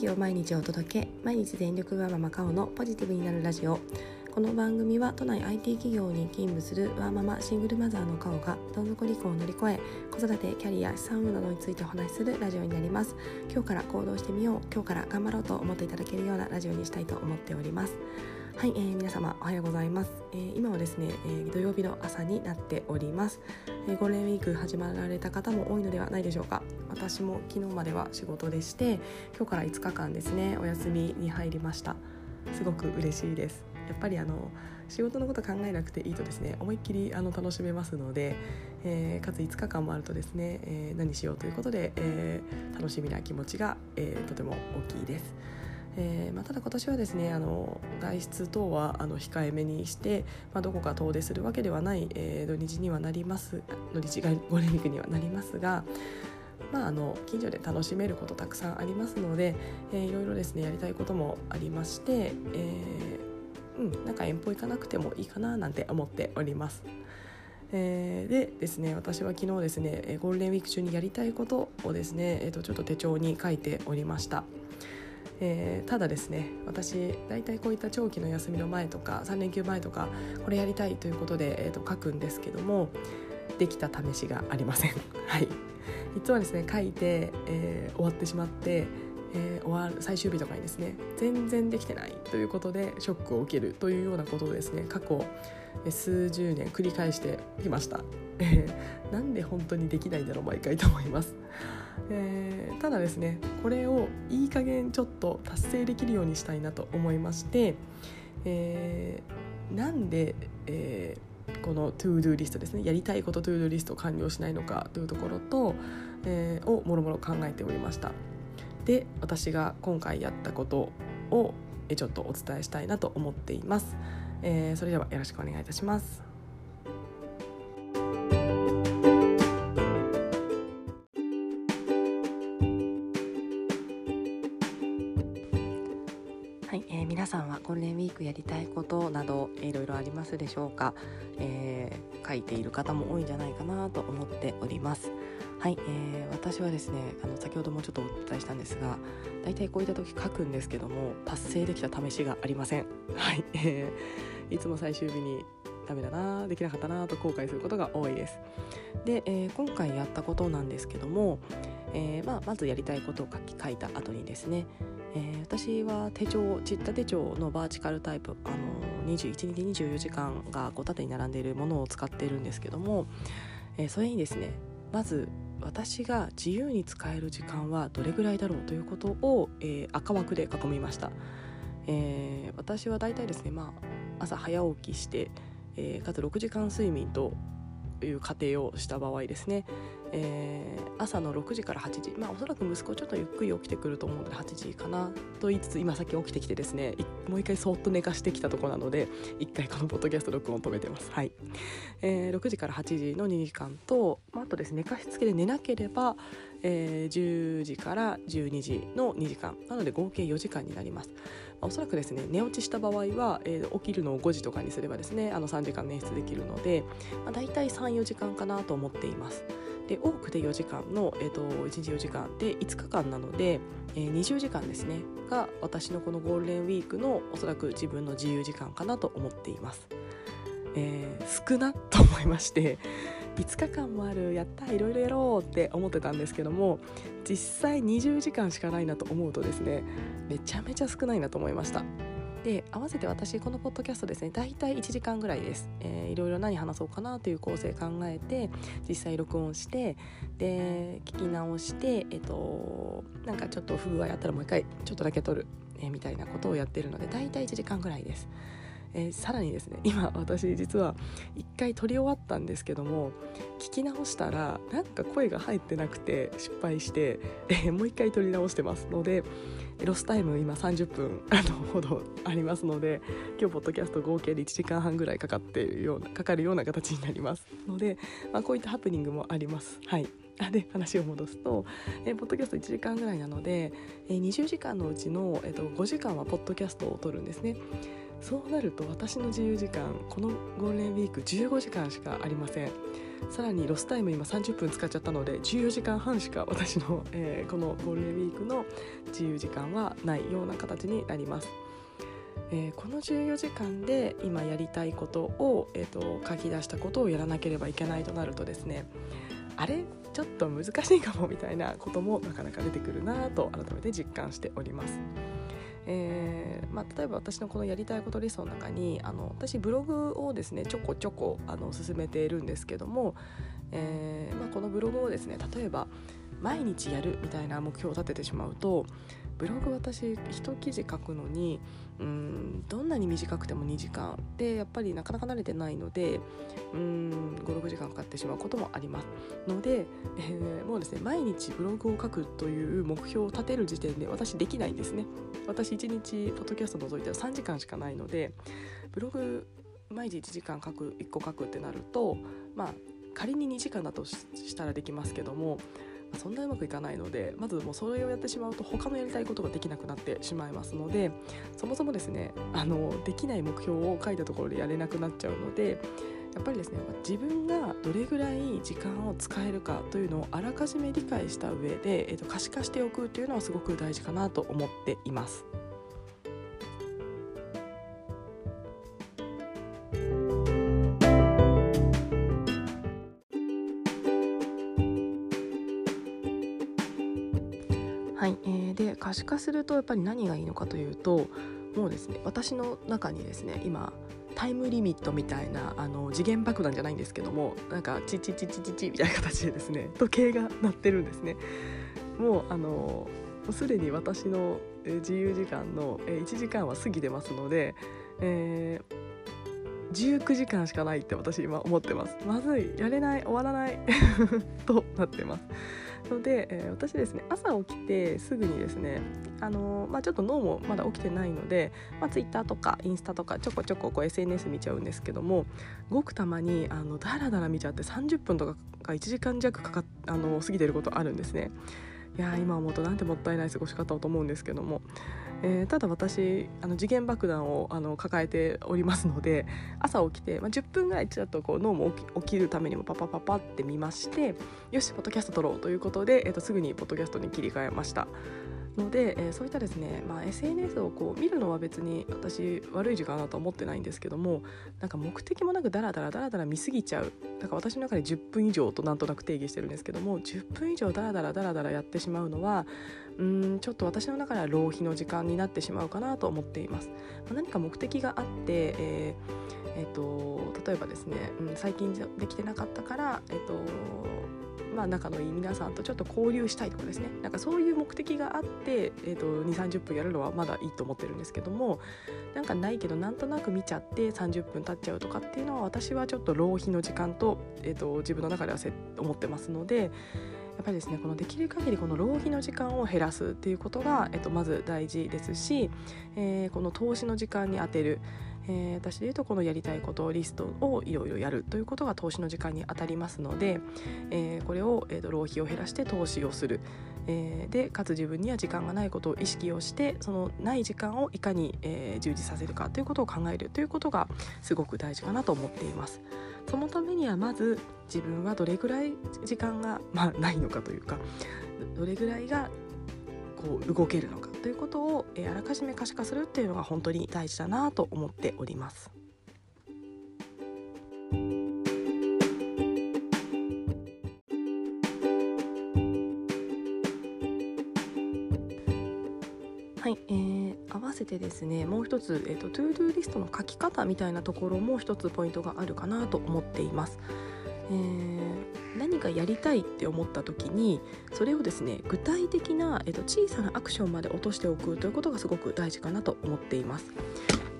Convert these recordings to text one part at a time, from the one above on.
気を毎日お届け毎日全力ワーママカオのポジティブになるラジオ。この番組は都内 IT 企業に勤務するワーママシングルマザーのカオがどん底離婚を乗り越え子育てキャリア資産運などについてお話しするラジオになります。今日から行動してみよう今日から頑張ろうと思っていただけるようなラジオにしたいと思っております。はい、えー、皆様おはようございます、えー、今はですね、えー、土曜日の朝になっております、えー、ゴールデンウィーク始まられた方も多いのではないでしょうか。私も昨日までは仕事でして今日から5日間ですねお休みに入りました。すごく嬉しいです。やっぱりあの仕事のこと考えなくていいとですね思いっきりあの楽しめますので、えー、かつ5日間もあるとですね、えー、何しようということで、えー、楽しみな気持ちが、えとても大きいです。えーまあ、ただ今年はですねあの外出等はあの控えめにして、まあ、どこか遠出するわけではない、えー、土日にはなります土日がゴールデンウィークにはなりますが、まあ、あの近所で楽しめることたくさんありますので、えー、いろいろですねやりたいこともありまして、えー、うん、なんか遠方行かなくてもいいかななんて思っております。えー、でですね私は昨日ですねゴールデンウィーク中にやりたいことをですね、えー、とちょっと手帳に書いておりました。えー、ただですね私大体こういった長期の休みの前とか3連休前とかこれやりたいということで、えー、と書くんですけどもできた試しがありません。はいいつもですね書いて、えー、終わってしまって、えー、終わる最終日とかにですね全然できてないということでショックを受けるというようなことをですね過去数十年繰り返してきました。なんで本当にできないんだろう毎回と思います。えー、ただですねこれをいい加減ちょっと達成できるようにしたいなと思いまして、えー、なんで、えー、この to do リストですねやりたいこと to do リストを完了しないのかというところと、えー、をもろもろ考えておりましたで私が今回やったことをちょっとお伝えしたいなと思っています、えー、それではよろしくお願いいたします。はい、え、皆さんはゴールデンウィークやりたいことなどいろいろありますでしょうか、えー、書いている方も多いんじゃないかなと思っております。はい、えー、私はですねあの先ほどもちょっとお伝えしたんですが大体こういった時書くんですけども達成できた試しがありません。はい、えー、いつも最終日にダメだなできなかったなと後悔することが多いです。で、えー、今回やったことなんですけども、えーまあ、まずやりたいことを書き書いた後にですねえー、私は手帳チッタ手帳のバーチカルタイプあの21日24時間がこう縦に並んでいるものを使っているんですけども、えー、それにですねまず私が自由に使える時間はどれぐらいだろうということを、えー、赤枠で囲みました、えー、私は大体ですね、まあ、朝早起きして、えー、かつ6時間睡眠という過程をした場合ですね、えー、朝の6時から8時。まあおそらく息子ちょっとゆっくり起きてくると思うので8時かなと言いつつ今さっき起きてきてですねもう一回そっと寝かしてきたところなので 一回このポッドキャスト録音を止めてます。はい、えー、6時から8時の2時間と、まあ、あとですね寝かしつけで寝なければ、えー、10時から12時の2時間。なので合計4時間になります。おそらくですね寝落ちした場合は、えー、起きるのを5時とかにすればですねあの3時間捻出できるので、まあ、大体34時間かなと思っています。で多くて4時間の、えーと、1日4時間で5日間なので、えー、20時間ですねが私のこのゴールデンウィークのおそらく自分の自由時間かなと思っています。えー、少なと思いまして5日間もあるやったいろいろやろうって思ってたんですけども実際20時間しかないなと思うとですねめちゃめちゃ少ないなと思いました。で合わせて私このポッドキャストですね大体1時間ぐらいです、えー、いろいろ何話そうかなという構成考えて実際録音してで聞き直してえっ、となんかちょっと不具合あったらもう一回ちょっとだけ撮る、えー、みたいなことをやってるので大体1時間ぐらいです。えー、さらにですね今私実は1回撮り終わったんですけども聞き直したらなんか声が入ってなくて失敗して、えー、もう1回撮り直してますのでロスタイム今30分ほどありますので今日ポッドキャスト合計で1時間半ぐらいかかっているようなかかるような形になりますので、まあ、こういったハプニングもあります。はいで話を戻すと、えー、ポッドキャスト1時間ぐらいなので、えー、20時間のうちの、えー、5時間はポッドキャストを撮るんですね。そうなると私の自由時間このゴールデンウィーク15時間しかありませんさらにロスタイム今30分使っちゃったので14時間半しか私の、えー、このゴールデンウィークの自由時間はないような形になります、えー、この14時間で今やりたいことを、えーと、書き出したことをやらなければいけないとなるとですねあれちょっと難しいかもみたいなこともなかなか出てくるなと改めて実感しております。えーまあ、例えば私のこのやりたいことリストの中にあの私ブログをですねちょこちょこあの進めているんですけども、えーまあ、このブログをですね例えば毎日やるみたいな目標を立ててしまうとブログ私一記事書くのにうんどんなに短くても2時間でやっぱりなかなか慣れてないので56時間かかってしまうこともありますので、えー、もうですね毎日ブログを書くという目標を立てる時点で私できないんですね。私1日ポッドキャスト除いては3時間しかないのでブログ毎日1時間書く1個書くってなるとまあ仮に2時間だとしたらできますけどもそんなうまくいかないのでまずもうそれをやってしまうと他のやりたいことができなくなってしまいますのでそもそもですねあのできない目標を書いたところでやれなくなっちゃうのでやっぱりですね自分がどれぐらい時間を使えるかというのをあらかじめ理解した上で、えー、と可視化しておくというのはすごく大事かなと思っています。可視化するとやっぱり何がいいのかというともうですね私の中にですね今タイムリミットみたいなあの次元爆弾じゃないんですけどもなんかチチチチチチみたいな形でですね 時計が鳴ってるんですね。もうあのすでに私の自由時間の1時間は過ぎてますので、えー、19時間しかないって私今思ってますまずいやれない終わらない となってますので、えー、私ですね朝起きてすぐにですねあのー、まあ、ちょっと脳もまだ起きてないので、まあ、Twitter とかインスタとかちょこちょここう SNS 見ちゃうんですけどもごくたまにあのダラダラ見ちゃって30分とかか1時間弱かかあの過ぎてることあるんですね。いや今思うとなんてもったいない過ごし方をと思うんですけども、えー、ただ私あの次元爆弾をあの抱えておりますので朝起きて、まあ、10分ぐらいちょっとこう脳も起き起きるためにもパパパパって見ましてよしポッドキャスト撮ろうということで、えー、とすぐにポッドキャストに切り替えました。ので、えー、そういったですね、まあ、SNS をこう見るのは別に私悪い時間だと思ってないんですけどもなんか目的もなくダラダラダラダラ見すぎちゃうだから私の中で10分以上となんとなく定義してるんですけども10分以上ダラダラダラダラやってしまうのはうんちょっと私の中では浪費の時間になってしまうかなと思っています。まあ、何か目的があって、えーえーと、例えばですね、うん、最近できてなかったから、えーとまあ、仲のいい皆さんとちょっと交流したいとかですねなんかそういう目的があって、えーと、2 3 0分やるのはまだいいと思ってるんですけどもなんかないけどなんとなく見ちゃって30分経っちゃうとかっていうのは私はちょっと浪費の時間と,、えーと、自分の中では思ってますので。やっぱりですねこのできる限りこの浪費の時間を減らすっていうことが、えっと、まず大事ですし、えー、この投資の時間に充てる、えー、私でいうとこのやりたいことリストをいろいろやるということが投資の時間に当たりますので、えー、これを、えーと、浪費を減らして投資をする、えー、でかつ自分には時間がないことを意識をしてそのない時間をいかに、えー、充実させるかということを考えるということがすごく大事かなと思っています。そのためにはまず自分はどれぐらい時間が、まあ、ないのかというかどれぐらいがこう動けるのかということを、えあらかじめ可視化するっていうのが本当に大事だなと思っております。はい、えー、合わせてですねもう一つ、えーと、 to do リストの書き方みたいなところも一つポイントがあるかなと思っています。えー、何かやりたいって思った時にそれをですね具体的な、えーと、小さなアクションまで落としておくということがすごく大事かなと思っています。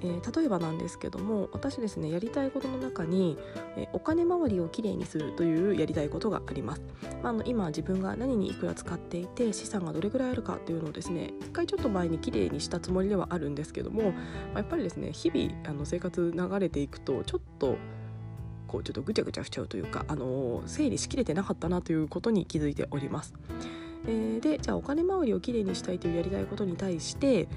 えー、例えばなんですけども私ですねやりたいことの中に、えー、お金回りをきれいにするというやりたいことがあります、まあ、あの今自分が何にいくら使っていて資産がどれぐらいあるかっていうのをですね一回ちょっと前にきれいにしたつもりではあるんですけども、まあ、やっぱりですね日々あの生活流れていくとちょっとこうちょっとぐちゃぐちゃしちゃうというか、あの整理しきれてなかったなということに気づいております。えー、でじゃあお金回りをきれいにしたいというやりたいことに対して、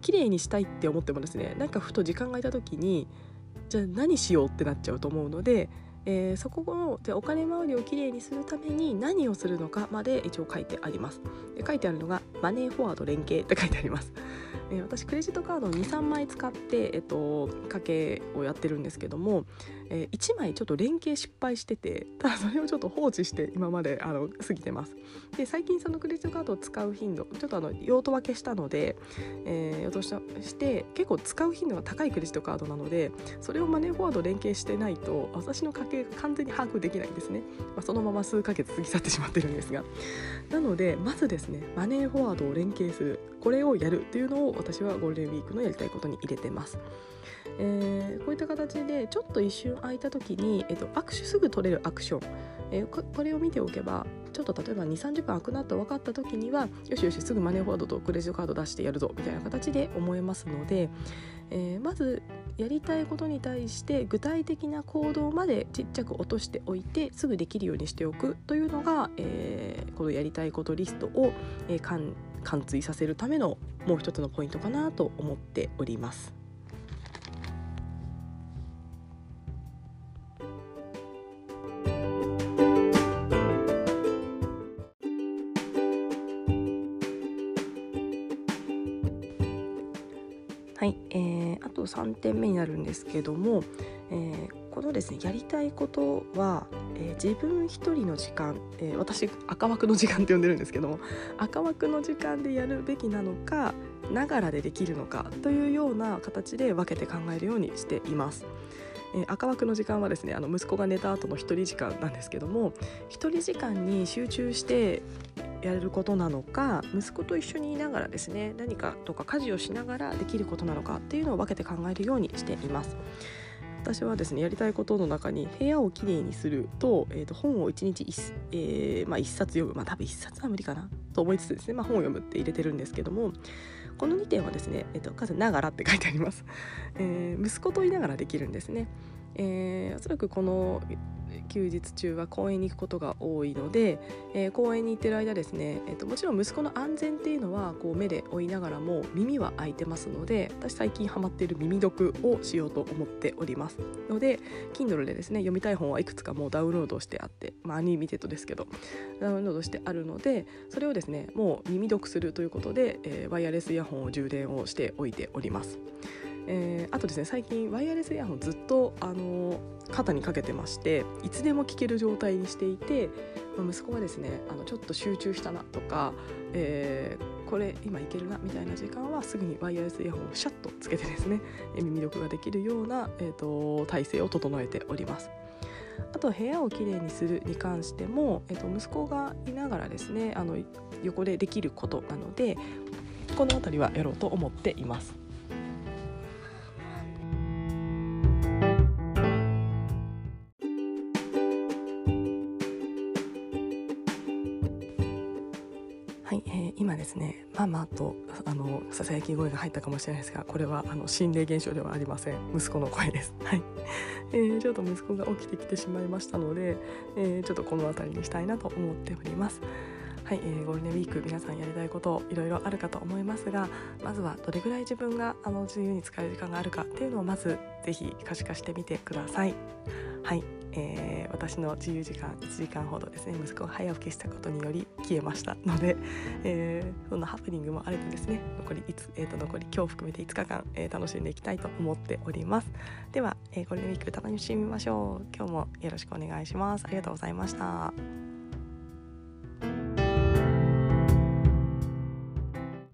綺麗にしたいって思ってもですねなんかふと時間がいた時にじゃあ何しようってなっちゃうと思うのでえー、そこのでお金回りをきれいにするために何をするのかまで一応書いてありますで書いてあるのがマネーフォワード連携って書いてありますえ、私クレジットカードを23枚使って、えっと、家計をやってるんですけども、えー、1枚ちょっと連携失敗しててただそれをちょっと放置して今まであの過ぎてます。で最近そのクレジットカードを使う頻度ちょっとあの用途分けしたので、えー、用途して結構使う頻度が高いクレジットカードなのでそれをマネーフォワード連携してないと私の家計が完全に把握できないんですね、まあ、そのまま数ヶ月過ぎ去ってしまってるんですが。なのでまずですねマネーフォワードを連携する。これをやるっていうのを私はゴールデンウィークのやりたいことに入れてます。えー、こういった形でちょっと一瞬空いた時に、えっと、握手すぐ取れるアクション、えー、これを見ておけばちょっと例えば2 3 0分空くなと分かった時にはよしよしすぐマネーフォワードとクレジットカード出してやるぞみたいな形で思えますので、えー、まずやりたいことに対して具体的な行動までちっちゃく落としておいてすぐできるようにしておくというのが、えー、このやりたいことリストを、えー、貫通させるためのもう一つのポイントかなと思っております。点目になるんですけども、えー、このですねやりたいことは、えー、自分一人の時間、えー、私赤枠の時間って呼んでるんですけども赤枠の時間でやるべきなのかながらでできるのかというような形で分けて考えるようにしています。え赤枠の時間はですねあの息子が寝た後の1人時間なんですけども1人時間に集中してやれることなのか息子と一緒にいながらですね何かとか家事をしながらできることなのかっていうのを分けて考えるようにしています。私はですねやりたいことの中に部屋をきれいにすると,、えー、と本を1日 1,、えーまあ、1冊読むまあ多分1冊は無理かなと思いつつですね、まあ、本を読むって入れてるんですけどもこの2点はですね、えーと、数ながらって書いてあります、えー、息子と言いながらできるんですね、えー、おそらくこの休日中は公園に行くことが多いので、えー、公園に行ってる間ですね、えーと、もちろん息子の安全っていうのはこう目で追いながらも耳は開いてますので私最近ハマっている耳読をしようと思っておりますので Kindle でですね読みたい本はいくつかもうダウンロードしてあってまあアニメテッドですけどダウンロードしてあるのでそれをですねもう耳読するということで、えー、ワイヤレスイヤホンを充電をしておいております。えー、あとですね最近ワイヤレスイヤホンずっと、あの肩にかけてましていつでも聞ける状態にしていて、息子がですねあのちょっと集中したなとか、えー、これ今いけるなみたいな時間はすぐにワイヤレスイヤホンをシャッとつけてですね耳力ができるような、えーと、体制を整えております。あと部屋をきれいにするに関しても、えー、と息子がいながらですねあの横でできることなのでこの辺りはやろうと思っています。はい、えー、今ですねママとあのささやき声が入ったかもしれないですがこれはあの心霊現象ではありません。息子の声です。はい、えー、ちょっと息子が起きてきてしまいましたので、えー、ちょっとこの辺りにしたいなと思っております。はい、えー、ゴールデンウィーク皆さんやりたいこといろいろあるかと思いますがまずはどれぐらい自分があの自由に使える時間があるかっていうのをまず是非可視化してみてください。はい。えー、私の自由時間1時間ほどですね息子が早起きしたことにより消えましたので、えー、そんなハプニングもあるとですね残りいつ、えーと、残り今日含めて5日間、えー、楽しんでいきたいと思っております。では、えー、ゴールデンウィーク楽しみましょう。今日もよろしくお願いします。ありがとうございました。